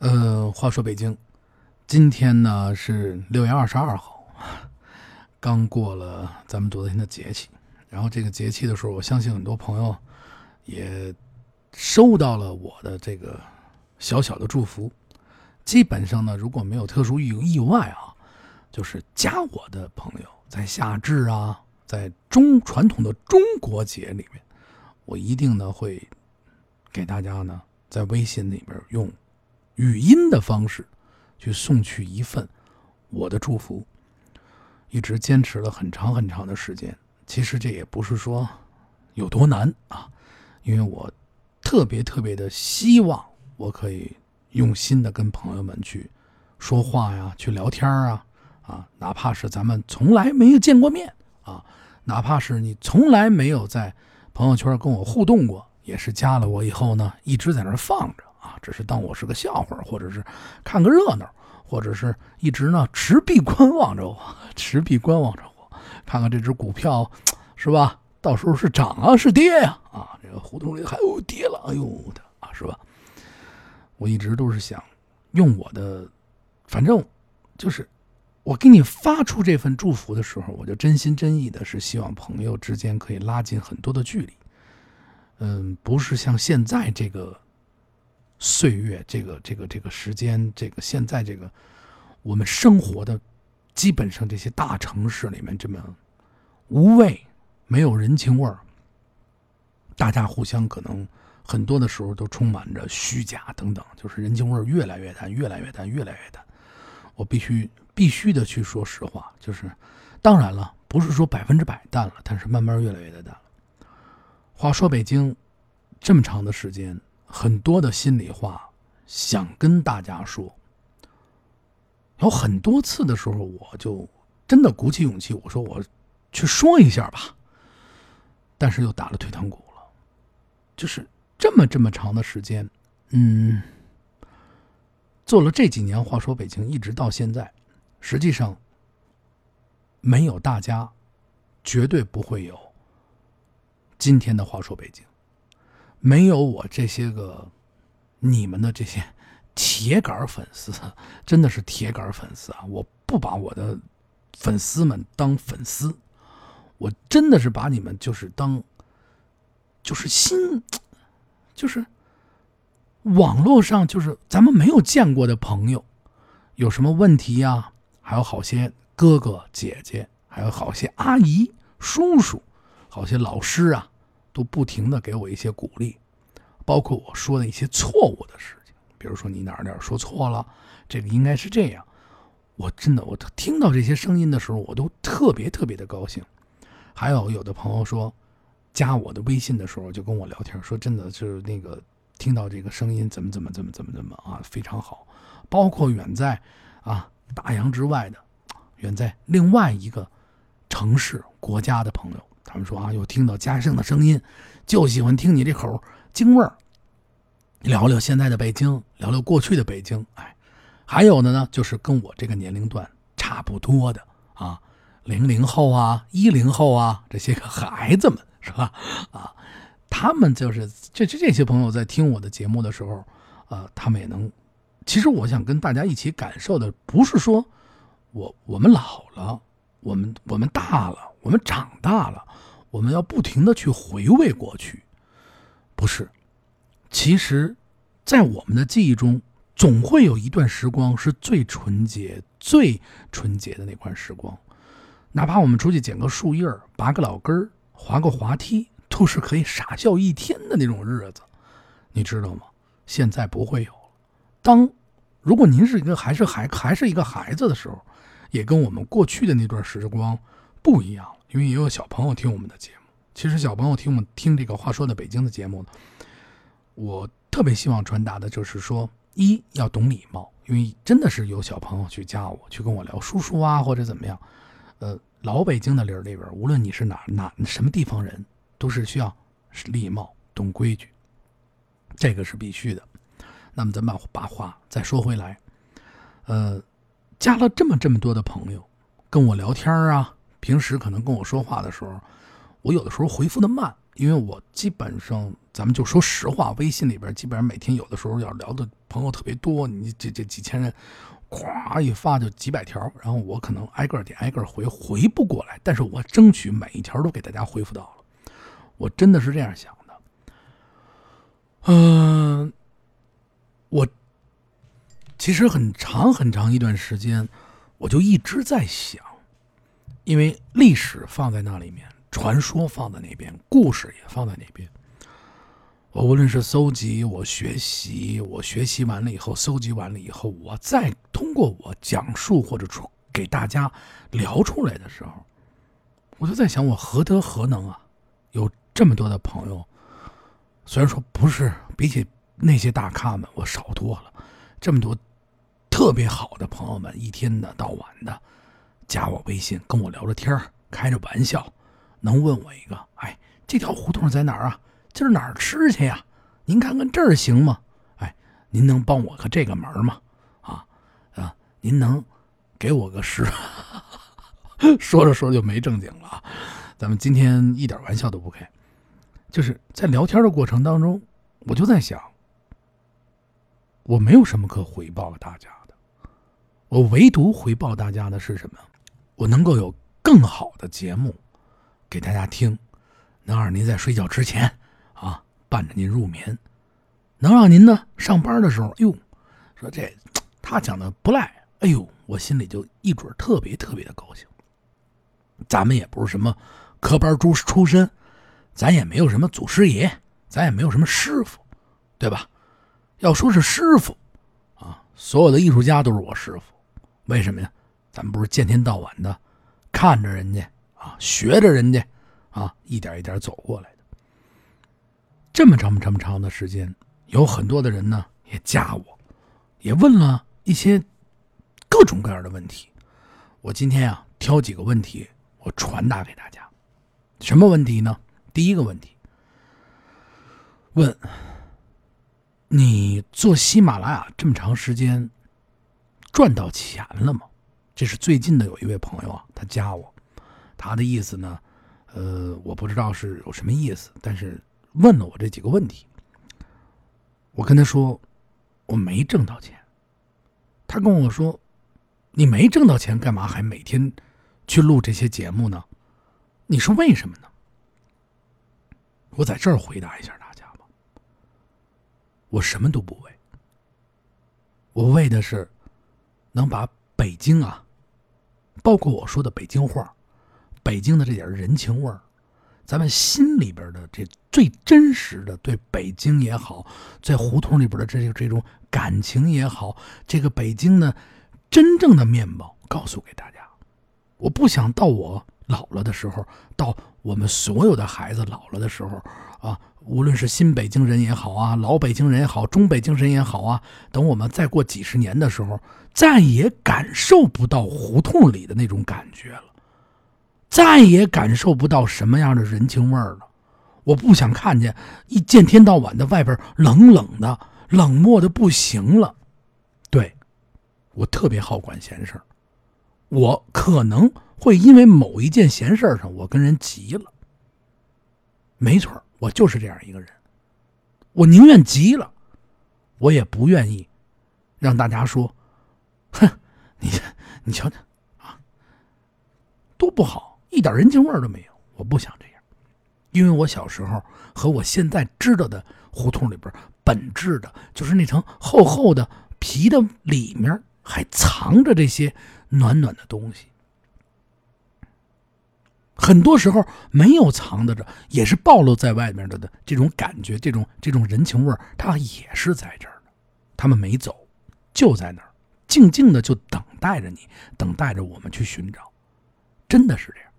呃，话说北京，今天呢是六月二十二号，刚过了咱们昨天的节气。然后这个节气的时候，我相信很多朋友也收到了我的这个小小的祝福。基本上呢，如果没有特殊意意外啊，就是加我的朋友在夏至啊，在中传统的中国节里面，我一定呢会给大家呢在微信里边用语音的方式去送去一份我的祝福。一直坚持了很长很长的时间。其实这也不是说有多难啊，因为我特别特别的希望我可以用心的跟朋友们去说话呀，去聊天啊，啊，哪怕是咱们从来没有见过面啊，哪怕是你从来没有在朋友圈跟我互动过，也是加了我以后呢，一直在那放着，只是当我是个笑话，或者是看个热闹，或者是一直呢持币观望着我，持币观望着我。看看这只股票，是吧？到时候是涨啊，是跌呀？啊，这个胡同里还有跌了，哎呦的啊，是吧？我一直都是想用我的，反正就是我给你发出这份祝福的时候，我就真心真意的是希望朋友之间可以拉近很多的距离。嗯，不是像现在这个岁月，这个这个这个时间，这个现在这个我们生活的。基本上这些大城市里面这么无味，没有人情味儿，大家互相可能很多的时候都充满着虚假等等，就是人情味儿越来越淡，越来越淡，越来越淡。我必须必须的去说实话，就是当然了，不是说百分之百淡了，但是慢慢越来越淡了。话说北京这么长的时间，很多的心里话想跟大家说。有很多次的时候，我就真的鼓起勇气，我说我去说一下吧。但是又打了退堂鼓了，就是这么这么长的时间，嗯，做了这几年，话说北京一直到现在，实际上没有大家，绝对不会有今天的话说北京，没有我这些个你们的这些。铁杆粉丝真的是铁杆粉丝啊！我不把我的粉丝们当粉丝，我真的是把你们就是当，就是心，就是网络上就是咱们没有见过的朋友，有什么问题呀？还有好些哥哥姐姐，还有好些阿姨叔叔，好些老师啊，都不停的给我一些鼓励，包括我说的一些错误的事情。比如说你哪哪说错了，这个应该是这样。我真的，我听到这些声音的时候，我都特别特别的高兴。还有有的朋友说，加我的微信的时候就跟我聊天，说真的就是那个听到这个声音怎么怎么怎么怎么怎么啊，非常好。包括远在啊大洋之外的，远在另外一个城市国家的朋友，他们说啊，又听到嘉盛的声音，就喜欢听你这口京味儿。聊聊现在的北京，聊聊过去的北京，哎，还有的呢，就是跟我这个年龄段差不多的啊，零零后啊，一零后啊，这些个孩子们是吧？啊，他们就是这这这些朋友在听我的节目的时候，啊，他们也能。其实我想跟大家一起感受的，不是说我我们老了，我们我们大了，我们长大了，我们要不停的去回味过去，不是。其实，在我们的记忆中，总会有一段时光是最纯洁、最纯洁的那块时光。哪怕我们出去捡个树叶拔个老根儿、滑个滑梯，都是可以傻笑一天的那种日子。你知道吗？现在不会有了。当如果您是一个还是还还是一个孩子的时候，也跟我们过去的那段时光不一样。因为也有小朋友听我们的节目。其实小朋友听我们听这个话说的北京的节目呢。我特别希望传达的就是说，一要懂礼貌，因为真的是有小朋友去加我，去跟我聊叔叔啊，或者怎么样。呃，老北京的里里边，无论你是哪哪什么地方人，都是需要礼貌、懂规矩，这个是必须的。那么咱们把把话再说回来，呃，加了这么这么多的朋友跟我聊天啊，平时可能跟我说话的时候，我有的时候回复的慢。因为我基本上，咱们就说实话，微信里边基本上每天有的时候要聊的朋友特别多，你这这几千人，咵一发就几百条，然后我可能挨个点挨个回，回不过来，但是我争取每一条都给大家回复到了，我真的是这样想的。嗯，我其实很长很长一段时间，我就一直在想，因为历史放在那里面，传说放在那边，故事也放在那边。我无论是搜集，我学习，我学习完了以后，搜集完了以后，我再通过我讲述或者出给大家聊出来的时候，我就在想，我何德何能啊？有这么多的朋友，虽然说不是比起那些大咖们我少多了，这么多特别好的朋友们，一天的到晚的加我微信，跟我聊着天开着玩笑，能问我一个，哎，这条胡同在哪儿啊？今儿哪儿吃去呀？您看看这儿行吗？哎，您能帮我个这个忙吗？啊啊，您能给我个十？说着说着就没正经了啊。咱们今天一点玩笑都不开，就是在聊天的过程当中，我就在想，我没有什么可回报大家的，我唯独回报大家的是什么？我能够有更好的节目给大家听，能让您在睡觉之前。啊，伴着您入眠，能让您呢上班的时候，哎呦，说这他讲的不赖，哎呦，我心里就一准特别特别的高兴。咱们也不是什么科班出出身，咱也没有什么祖师爷，咱也没有什么师傅，对吧？要说是师傅，啊，所有的艺术家都是我师傅。为什么呀？咱们不是见天到晚的看着人家啊，学着人家啊，一点一点走过来的。这么长这么长的时间，有很多的人呢也加我，也问了一些各种各样的问题。我今天啊挑几个问题，我传达给大家。什么问题呢？第一个问题，问你做喜马拉雅这么长时间，赚到钱了吗？这是最近的有一位朋友啊，他加我，他的意思呢，呃，我不知道是有什么意思，但是。问了我这几个问题，我跟他说我没挣到钱。他跟我说：“你没挣到钱，干嘛还每天去录这些节目呢？”你说为什么呢？我在这儿回答一下大家吧。我什么都不为，我为的是能把北京啊，包括我说的北京话，北京的这点人情味儿。咱们心里边的这最真实的对北京也好，在胡同里边的这这种感情也好，这个北京的真正的面貌告诉给大家。我不想到我老了的时候，到我们所有的孩子老了的时候啊，无论是新北京人也好啊，老北京人也好，中北京人也好啊，等我们再过几十年的时候，再也感受不到胡同里的那种感觉了。再也感受不到什么样的人情味儿了。我不想看见一见天到晚的外边冷冷的、冷漠的不行了。对，我特别好管闲事儿，我可能会因为某一件闲事上，我跟人急了。没错，我就是这样一个人。我宁愿急了，我也不愿意让大家说：“哼，你你瞧瞧啊，多不好。”一点人情味都没有，我不想这样，因为我小时候和我现在知道的胡同里边，本质的就是那层厚厚的皮的里面还藏着这些暖暖的东西。很多时候没有藏的着，也是暴露在外面的的这种感觉，这种这种人情味它也是在这儿的。他们没走，就在那儿，静静的就等待着你，等待着我们去寻找，真的是这样。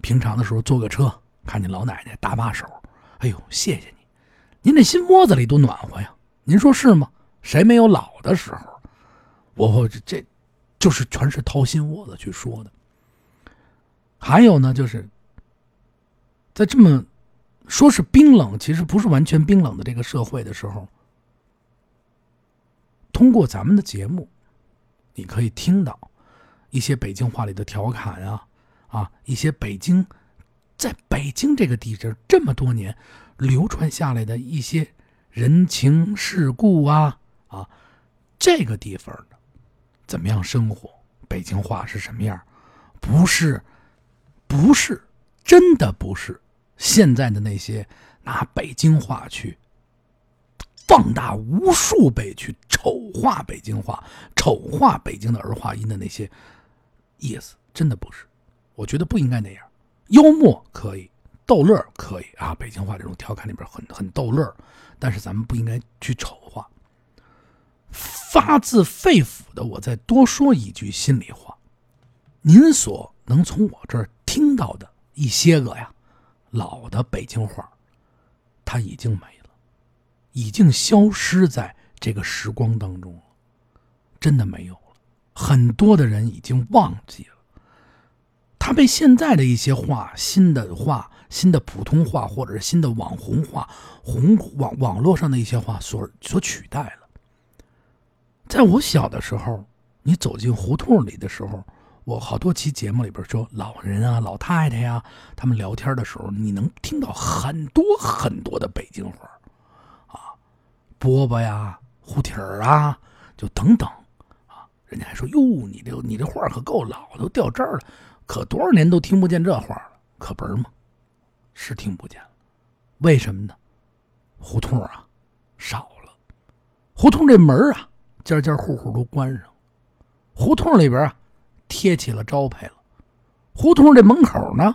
平常的时候坐个车，看见老奶奶搭把手，哎呦，谢谢你，您这心窝子里多暖和呀！您说是吗？谁没有老的时候？我这这，就是全是掏心窝子去说的。还有呢，就是在这么说是冰冷，其实不是完全冰冷的这个社会的时候，通过咱们的节目，你可以听到一些北京话里的调侃啊。啊，一些北京，在北京这个地址这么多年流传下来的一些人情世故啊，啊，这个地方的怎么样生活，北京话是什么样，不是，不是，真的不是现在的那些拿北京话去放大无数倍去丑化北京话、丑化北京的儿化音的那些意思，真的不是。我觉得不应该那样，幽默可以，逗乐可以啊。北京话这种调侃里边很很逗乐，但是咱们不应该去丑化。发自肺腑的，我再多说一句心里话：您所能从我这儿听到的一些个呀老的北京话，它已经没了，已经消失在这个时光当中了，真的没有了。很多的人已经忘记了。他被现在的一些话、新的话、新的普通话，或者是新的网红话、红网网络上的一些话所所取代了。在我小的时候，你走进胡同里的时候，我好多期节目里边说老人啊、老太太呀，他们聊天的时候，你能听到很多很多的北京话，啊，饽饽呀、胡蹄儿啊，就等等，啊，人家还说哟，你这你这话可够老，都掉这儿了。可多少年都听不见这话了，可不是吗？是听不见了，为什么呢？胡同啊，少了，胡同这门啊，家家户户都关上，胡同里边啊，贴起了招牌了，胡同这门口呢，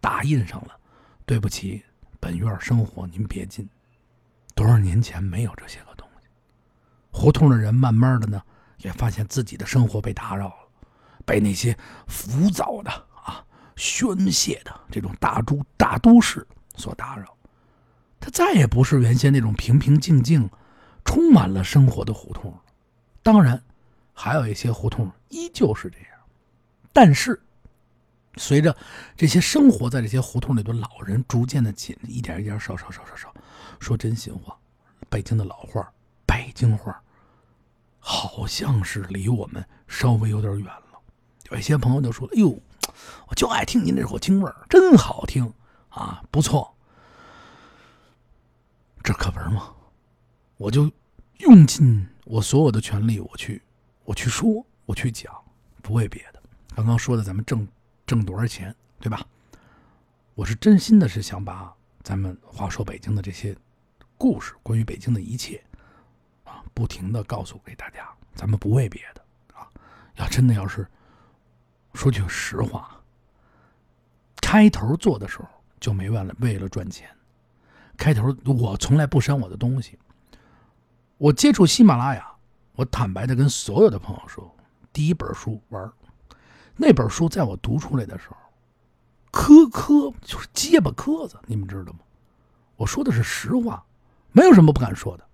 打印上了“对不起，本院生活您别进”。多少年前没有这些个东西，胡同的人慢慢的呢，也发现自己的生活被打扰了。被那些浮躁的啊、宣泄的这种大都大都市所打扰，它再也不是原先那种平平静静、充满了生活的胡同当然，还有一些胡同依旧是这样，但是随着这些生活在这些胡同里的老人逐渐的紧，一点一点少少少少少，说真心话，北京的老话、北京话，好像是离我们稍微有点远了。有一些朋友就说：“哎呦，我就爱听您这口京味儿，真好听啊，不错。”这可不是吗？我就用尽我所有的全力，我去，我去说，我去讲，不为别的。刚刚说的，咱们挣挣多少钱，对吧？我是真心的，是想把咱们话说北京的这些故事，关于北京的一切啊，不停的告诉给大家。咱们不为别的啊，要真的要是。说句实话，开头做的时候就没为了为了赚钱。开头我从来不删我的东西。我接触喜马拉雅，我坦白的跟所有的朋友说，第一本书玩那本书在我读出来的时候，磕磕就是结巴磕子，你们知道吗？我说的是实话，没有什么不敢说的。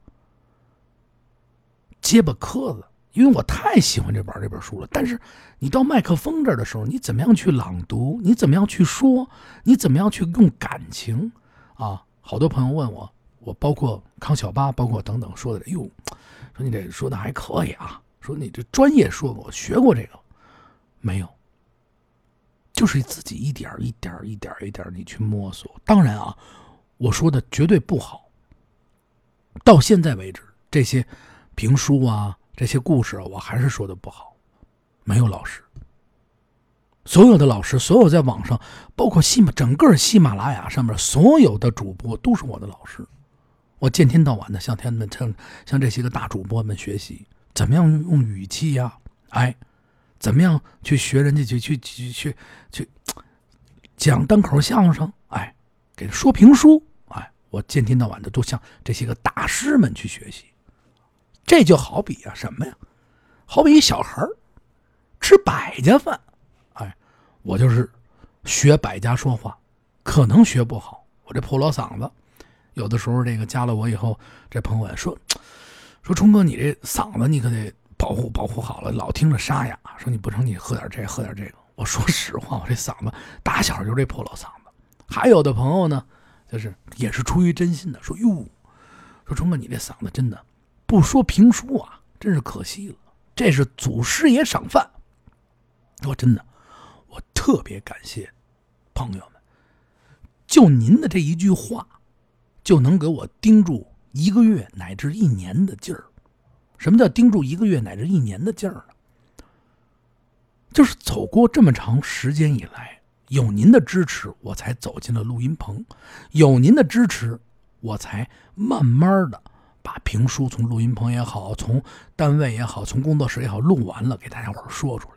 结巴磕子。因为我太喜欢这本这本书了，但是你到麦克风这儿的时候，你怎么样去朗读？你怎么样去说？你怎么样去用感情？啊，好多朋友问我，我包括康小八，包括等等说的，哟，说你这说的还可以啊，说你这专业说过，学过这个没有？就是自己一点一点一点一点你去摸索。当然啊，我说的绝对不好。到现在为止，这些评书啊。这些故事我还是说的不好，没有老师。所有的老师，所有在网上，包括喜马整个喜马拉雅上面所有的主播都是我的老师。我见天到晚的向他们、向向这些个大主播们学习，怎么样用语气呀？哎，怎么样去学人家去去去去去讲单口相声？哎，给说评书？哎，我见天到晚的都向这些个大师们去学习。这就好比啊，什么呀？好比一小孩吃百家饭，哎，我就是学百家说话，可能学不好。我这破锣嗓子，有的时候这个加了我以后，这朋友说说冲哥，你这嗓子你可得保护保护好了，老听着沙哑。说你不成，你喝点这喝点这个。我说实话，我这嗓子打小就这破锣嗓子。还有的朋友呢，就是也是出于真心的，说哟，说冲哥，你这嗓子真的。不说评书啊，真是可惜了。这是祖师爷赏饭。说真的，我特别感谢朋友们，就您的这一句话，就能给我盯住一个月乃至一年的劲儿。什么叫盯住一个月乃至一年的劲儿呢？就是走过这么长时间以来，有您的支持，我才走进了录音棚；有您的支持，我才慢慢的把评书从录音棚也好，从单位也好，从工作室也好录完了，给大家伙说出来。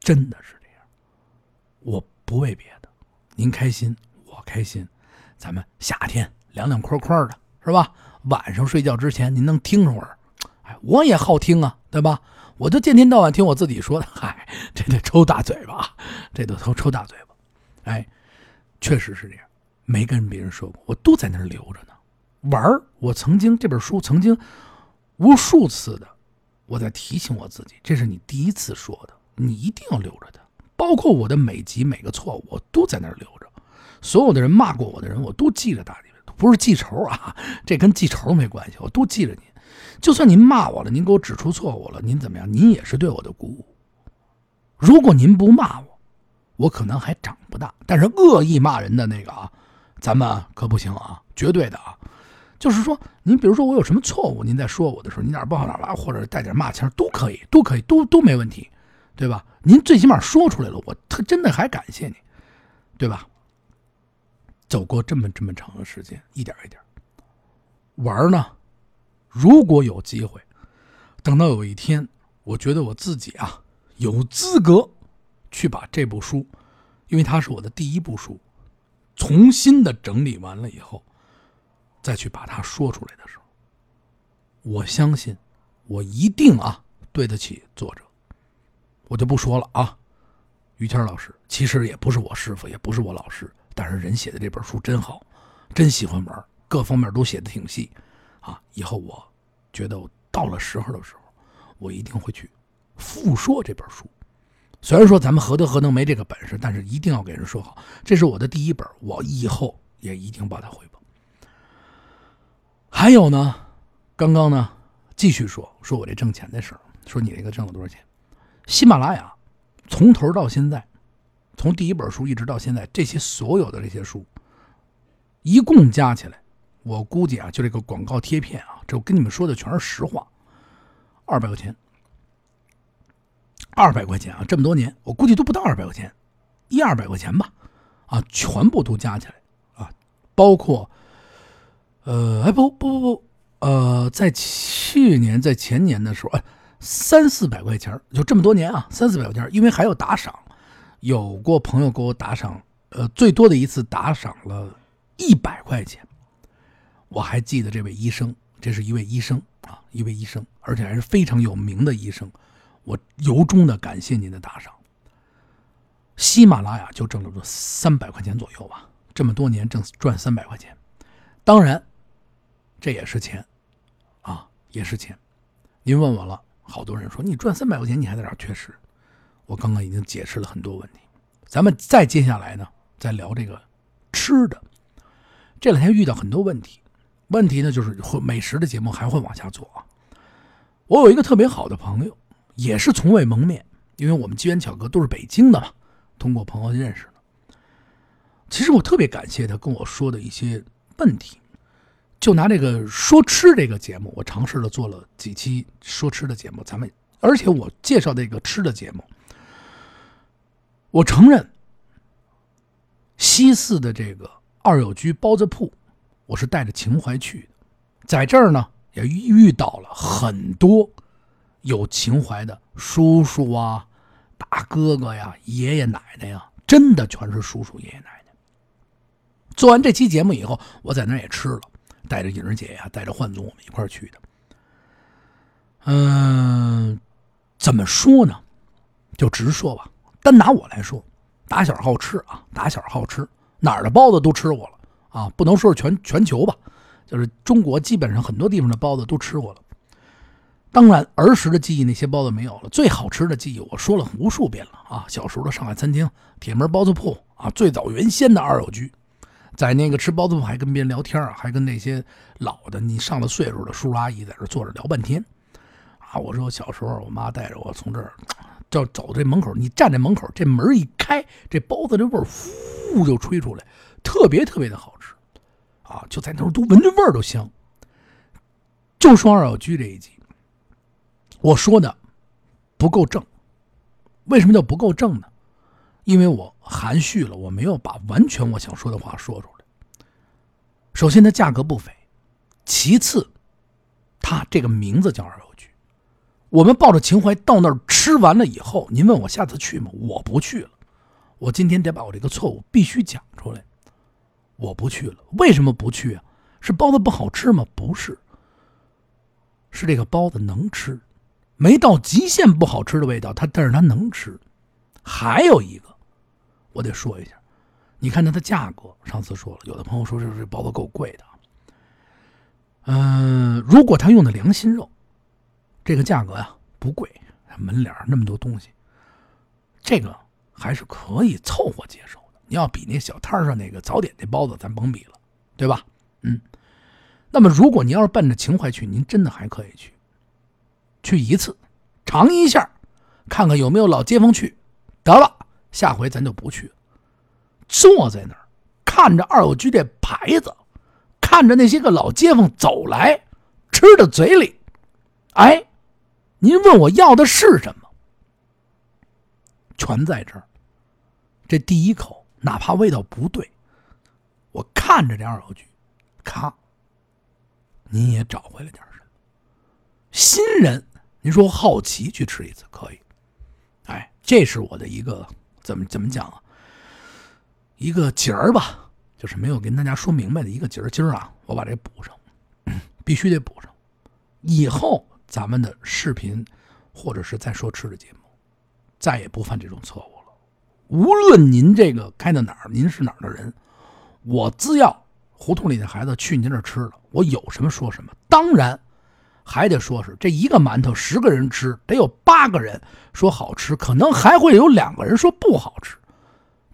真的是这样，我不为别的，您开心，我开心，咱们夏天凉凉快快的，是吧？晚上睡觉之前，您能听会儿，哎，我也好听啊，对吧？我就天天到晚听我自己说的，嗨，这得抽大嘴巴，这都抽抽大嘴巴，哎，确实是这样，没跟别人说过，我都在那儿留着呢。玩儿，我曾经这本书曾经无数次的，我在提醒我自己，这是你第一次说的。你一定要留着它，包括我的每集每个错误，我都在那儿留着。所有的人骂过我的人，我都记着大家不是记仇啊，这跟记仇没关系，我都记着你。就算您骂我了，您给我指出错误了，您怎么样？您也是对我的鼓舞。如果您不骂我，我可能还长不大。但是恶意骂人的那个啊，咱们可不行啊，绝对的啊。就是说，您比如说我有什么错误，您在说我的时候，你哪不好哪吧，或者带点骂腔，都可以，都可以，都都没问题。对吧？您最起码说出来了，我特真的还感谢你，对吧？走过这么这么长的时间，一点一点玩呢。如果有机会，等到有一天，我觉得我自己啊有资格去把这部书，因为它是我的第一部书，重新的整理完了以后，再去把它说出来的时候，我相信我一定啊对得起作者。我就不说了啊，于谦老师其实也不是我师傅，也不是我老师，但是人写的这本书真好，真喜欢玩，各方面都写的挺细，啊，以后我觉得我到了时候的时候，我一定会去复说这本书。虽然说咱们何德何能没这个本事，但是一定要给人说好，这是我的第一本，我以后也一定把它回报。还有呢，刚刚呢继续说说我这挣钱的事儿，说你这个挣了多少钱？喜马拉雅，从头到现在，从第一本书一直到现在，这些所有的这些书，一共加起来，我估计啊，就这个广告贴片啊，这我跟你们说的全是实话，二百块钱，二百块钱啊，这么多年，我估计都不到二百块钱，一二百块钱吧，啊，全部都加起来啊，包括，呃，哎不不不不，呃，在去年在前年的时候，哎。三四百块钱就这么多年啊，三四百块钱因为还有打赏，有过朋友给我打赏，呃，最多的一次打赏了一百块钱。我还记得这位医生，这是一位医生啊，一位医生，而且还是非常有名的医生。我由衷的感谢您的打赏。喜马拉雅就挣了三百块钱左右吧，这么多年挣赚三百块钱，当然，这也是钱，啊，也是钱。您问我了。好多人说你赚三百块钱，你还在这儿缺失。我刚刚已经解释了很多问题，咱们再接下来呢，再聊这个吃的。这两天遇到很多问题，问题呢就是美食的节目还会往下做啊。我有一个特别好的朋友，也是从未蒙面，因为我们机缘巧合都是北京的嘛，通过朋友认识的。其实我特别感谢他跟我说的一些问题。就拿这个说吃这个节目，我尝试了做了几期说吃的节目，咱们而且我介绍这个吃的节目，我承认西四的这个二友居包子铺，我是带着情怀去的，在这儿呢也遇到了很多有情怀的叔叔啊、大哥哥呀、爷爷奶奶呀，真的全是叔叔爷爷奶奶。做完这期节目以后，我在那儿也吃了。带着颖儿姐呀，带着焕总，我们一块儿去的。嗯，怎么说呢？就直说吧。单拿我来说，打小好吃啊，打小好吃，哪儿的包子都吃过了啊。不能说是全全球吧，就是中国基本上很多地方的包子都吃过了。当然，儿时的记忆那些包子没有了。最好吃的记忆，我说了无数遍了啊。小时候的上海餐厅、铁门包子铺啊，最早原先的二友居。在那个吃包子铺还跟别人聊天还跟那些老的你上了岁数的叔叔阿姨在这坐着聊半天，啊！我说小时候我妈带着我从这儿，就走这门口，你站在门口，这门一开，这包子这味儿呼就吹出来，特别特别的好，啊！就在那儿都闻着味儿都香。就说二小居这一集，我说的不够正。为什么叫不够正呢？因为我含蓄了，我没有把完全我想说的话说出来。首先，它价格不菲；其次，它这个名字叫二友居。我们抱着情怀到那儿吃完了以后，您问我下次去吗？我不去了。我今天得把我这个错误必须讲出来。我不去了。为什么不去啊？是包子不好吃吗？不是，是这个包子能吃，没到极限不好吃的味道，它但是它能吃。还有一个，我得说一下，你看它的价格，上次说了，有的朋友说这这包子够贵的。嗯，如果他用的良心肉，这个价格呀不贵，门脸那么多东西，这个还是可以凑合接受。你要比那小摊上那个早点那包子，咱甭比了，对吧？嗯。那么，如果您要是奔着情怀去，您真的还可以去，去一次，尝一下，看看有没有老街坊去。得了，下回咱就不去。坐在那儿，看着二友居这牌子，看着那些个老街坊走来，吃到嘴里，哎，您问我要的是什么？全在这儿。这第一口。哪怕味道不对，我看着这二楼剧，咔，您也找回来点什么？新人，您说好奇去吃一次可以，哎，这是我的一个怎么怎么讲啊？一个节儿吧，就是没有跟大家说明白的一个节儿。今儿啊，我把这补上，必须得补上。以后咱们的视频或者是再说吃的节目，再也不犯这种错误。无论您这个开到哪儿，您是哪儿的人，我只要胡同里的孩子去您这吃了，我有什么说什么。当然，还得说是这一个馒头十个人吃，得有八个人说好吃，可能还会有两个人说不好吃。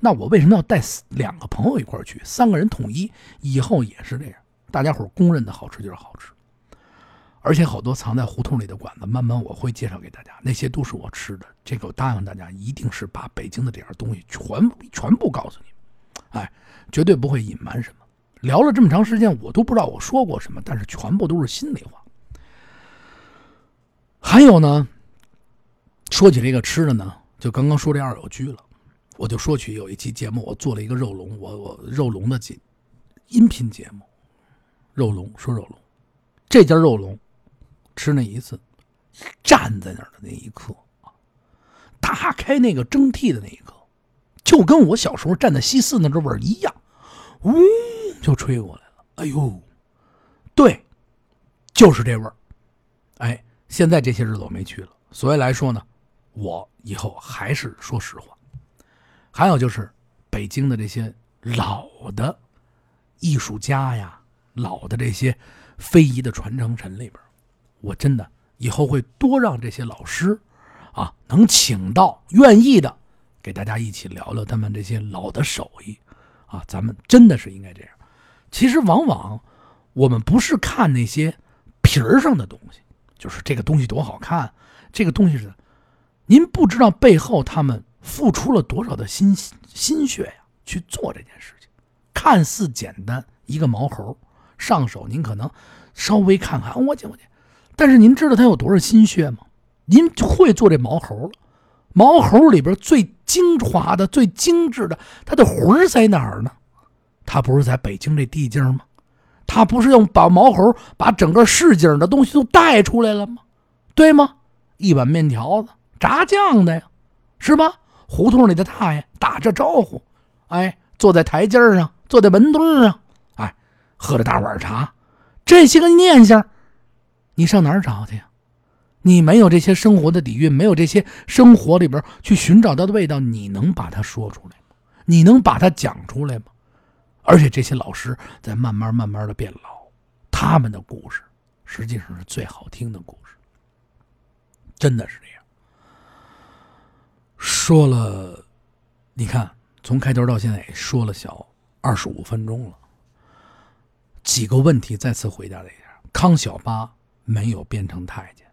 那我为什么要带两个朋友一块去？三个人统一，以后也是这样，大家伙公认的好吃就是好吃。而且好多藏在胡同里的馆子，慢慢我会介绍给大家，那些都是我吃的。这个我答应大家，一定是把北京的这点东西全全部告诉你，哎，绝对不会隐瞒什么。聊了这么长时间，我都不知道我说过什么，但是全部都是心里话。还有呢，说起这个吃的呢，就刚刚说这二友居了，我就说起有一期节目，我做了一个肉龙，我我肉龙的节音频节目，肉龙说肉龙，这家肉龙。吃那一次，站在那儿的那一刻，打开那个蒸屉的那一刻，就跟我小时候站在西四那个味儿一样，呜，就吹过来了。哎呦，对，就是这味儿。哎，现在这些日子我没去了，所以来说呢，我以后还是说实话。还有就是北京的这些老的艺术家呀，老的这些非遗的传承人里边。我真的以后会多让这些老师，啊，能请到愿意的，给大家一起聊聊他们这些老的手艺，啊，咱们真的是应该这样。其实往往我们不是看那些皮儿上的东西，就是这个东西多好看，这个东西是，您不知道背后他们付出了多少的心心血呀去做这件事情。看似简单一个毛猴上手，您可能稍微看看，我去我去。但是您知道他有多少心血吗？您会做这毛猴了，毛猴里边最精华的、最精致的，它的魂儿在哪儿呢？它不是在北京这地界吗？它不是用把毛猴把整个市井的东西都带出来了吗？对吗？一碗面条子，炸酱的呀，是吧？胡同里的大爷打着招呼，哎，坐在台阶上，坐在门墩上，哎，喝着大碗茶，这些个念想。你上哪儿找去呀？你没有这些生活的底蕴，没有这些生活里边去寻找到的味道，你能把它说出来吗？你能把它讲出来吗？而且这些老师在慢慢慢慢的变老，他们的故事实际上是最好听的故事，真的是这样。说了，你看从开头到现在也说了小二十五分钟了，几个问题再次回答了一下，康小八。没有变成太监，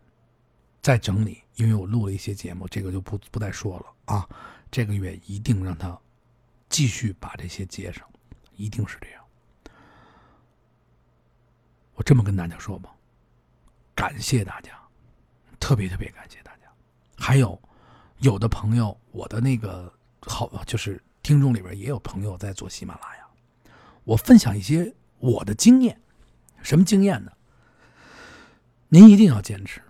再整理，因为我录了一些节目，这个就不不再说了啊。这个月一定让他继续把这些接上，一定是这样。我这么跟大家说吧，感谢大家，特别特别感谢大家。还有有的朋友，我的那个好就是听众里边也有朋友在做喜马拉雅，我分享一些我的经验，什么经验呢？您一定要坚持。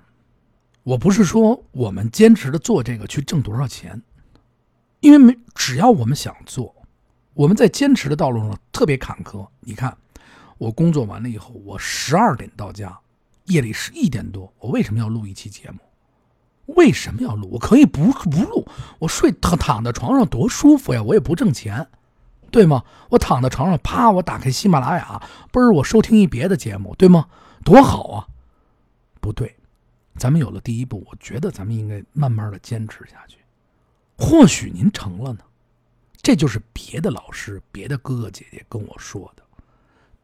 我不是说我们坚持的做这个去挣多少钱，因为没只要我们想做，我们在坚持的道路上特别坎坷。你看，我工作完了以后，我十二点到家，夜里十一点多，我为什么要录一期节目？为什么要录？我可以不不录，我睡躺躺在床上多舒服呀！我也不挣钱，对吗？我躺在床上，啪，我打开喜马拉雅，不是我收听一别的节目，对吗？多好啊！不对。咱们有了第一步，我觉得咱们应该慢慢的坚持下去。或许您成了呢，这就是别的老师、别的哥哥姐姐跟我说的，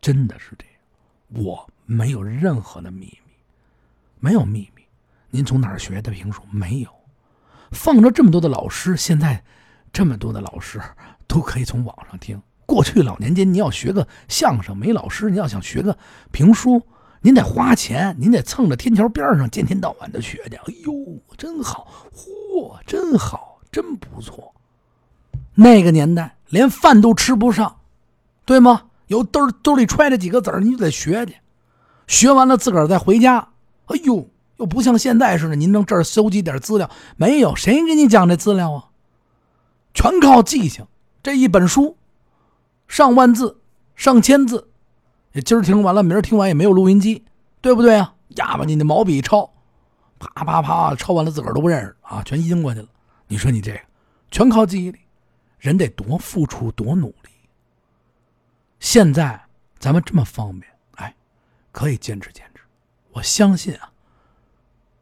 真的是这样。我没有任何的秘密，没有秘密。您从哪儿学的评书？没有。放着这么多的老师，现在这么多的老师都可以从网上听。过去老年间，你要学个相声，没老师；你要想学个评书。您得花钱，您得蹭着天桥边上，天天到晚的学去。哎呦，真好，嚯，真好，真不错。那个年代连饭都吃不上，对吗？有兜兜里揣着几个子儿，你就得学去。学完了自个儿再回家。哎呦，又不像现在似的，您能这儿搜集点资料？没有，谁给你讲这资料啊？全靠记性。这一本书，上万字，上千字。今儿听完了，明儿听完也没有录音机，对不对啊？哑巴，你那毛笔抄，啪啪啪抄完了，自个儿都不认识啊，全阴过去了。你说你这个，全靠记忆力，人得多付出多努力。现在咱们这么方便，哎，可以坚持坚持，我相信啊，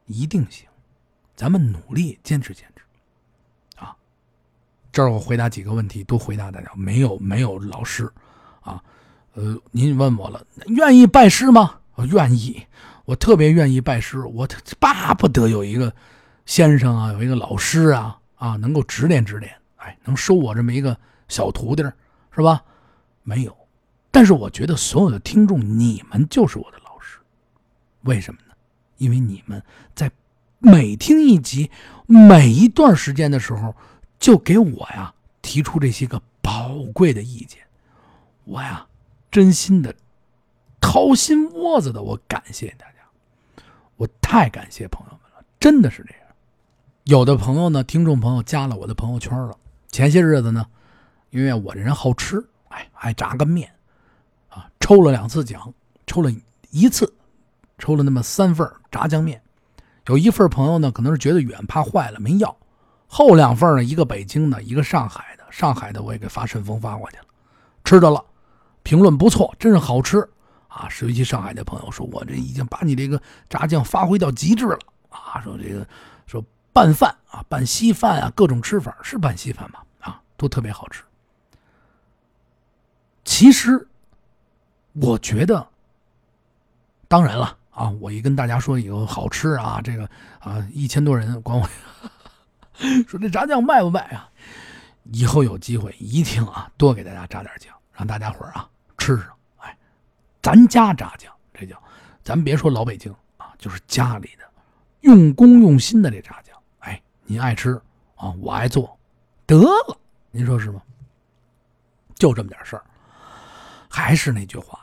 一定行。咱们努力坚持坚持，啊，这儿我回答几个问题，都回答大家，没有没有老师，呃，您问我了，愿意拜师吗？我愿意，我特别愿意拜师，我巴不得有一个先生啊，有一个老师啊，啊，能够指点指点，哎，能收我这么一个小徒弟，是吧？没有，但是我觉得所有的听众，你们就是我的老师，为什么呢？因为你们在每听一集、每一段时间的时候，就给我呀提出这些个宝贵的意见，我呀。真心的，掏心窝子的，我感谢大家，我太感谢朋友们了，真的是这样。有的朋友呢，听众朋友加了我的朋友圈了。前些日子呢，因为我这人好吃，哎，爱炸个面，啊，抽了两次奖，抽了一次，抽了那么三份炸酱面。有一份朋友呢，可能是觉得远，怕坏了没要。后两份呢，一个北京的，一个上海的。上海的我也给发顺丰发过去了，吃着了。评论不错，真是好吃啊！尤其上海的朋友说，我这已经把你这个炸酱发挥到极致了啊！说这个说拌饭啊，拌稀饭啊，各种吃法是拌稀饭吗？啊，都特别好吃。其实我觉得，当然了啊，我一跟大家说以后好吃啊，这个啊，一千多人管我 说这炸酱卖不卖啊？以后有机会一定啊，多给大家炸点酱，让大家伙啊。吃上，哎，咱家炸酱，这叫，咱别说老北京啊，就是家里的，用功用心的这炸酱，哎，您爱吃啊，我爱做，得了，您说是吗？就这么点事儿，还是那句话，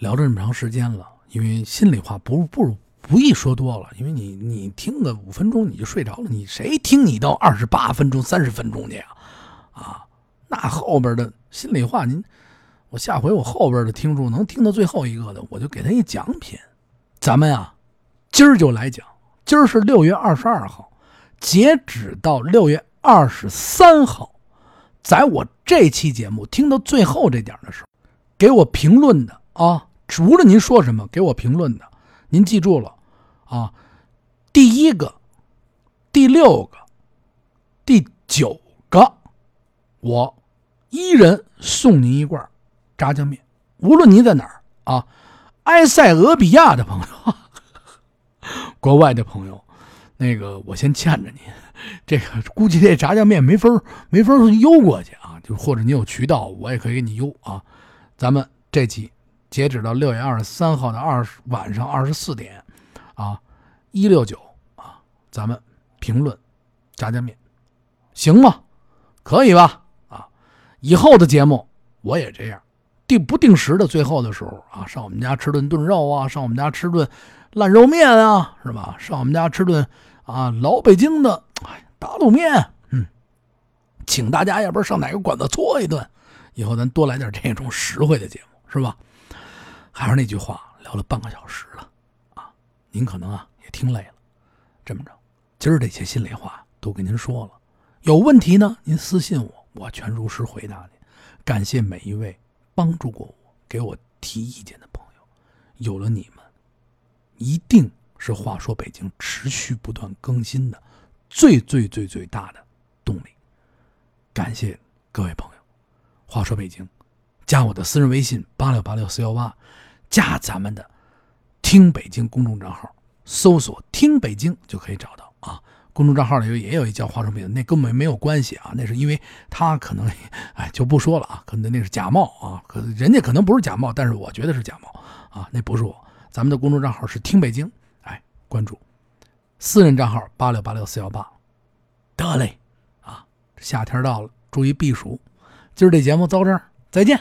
聊了这么长时间了，因为心里话不不不易说多了，因为你你听个五分钟你就睡着了，你谁听你到二十八分钟、三十分钟去呀？啊，那后边的心里话您。我下回我后边的听众能听到最后一个的，我就给他一奖品。咱们啊，今儿就来讲。今儿是六月二十二号，截止到六月二十三号，在我这期节目听到最后这点的时候，给我评论的啊，无论您说什么，给我评论的，您记住了啊。第一个、第六个、第九个，我一人送您一罐。炸酱面，无论您在哪儿啊，埃塞俄比亚的朋友，国外的朋友，那个我先欠着您，这个估计这炸酱面没法没法邮过去啊，就或者你有渠道，我也可以给你邮啊。咱们这期截止到六月二十三号的二十晚上二十四点啊，一六九啊，咱们评论炸酱面，行吗？可以吧？啊，以后的节目我也这样，定不定时的，最后的时候啊，上我们家吃顿炖肉啊，上我们家吃顿烂肉面啊，是吧？上我们家吃顿啊老北京的打卤面，嗯，请大家要不上哪个馆子搓一顿，以后咱多来点这种实惠的节目，是吧？还是那句话，聊了半个小时了，啊，您可能啊也听累了，这么着，今儿这些心里话都跟您说了。有问题呢，您私信我，我全如实回答您。感谢每一位帮助过我、给我提意见的朋友，有了你们，一定是话说北京持续不断更新的最最最最大的动力。感谢各位朋友，话说北京，加我的私人微信八六八六四幺八，加咱们的听北京公众账号，搜索“听北京”就可以找到啊。公众账号里也有一叫华生病，那根本没有关系啊，那是因为他可能，哎，就不说了啊，可能那是假冒啊，可人家可能不是假冒，但是我觉得是假冒啊，那不是我。咱们的公众账号是听北京，哎，关注。私人账号八六八六四幺八，得嘞，啊，夏天到了，注意避暑。今儿这节目到这儿，再见。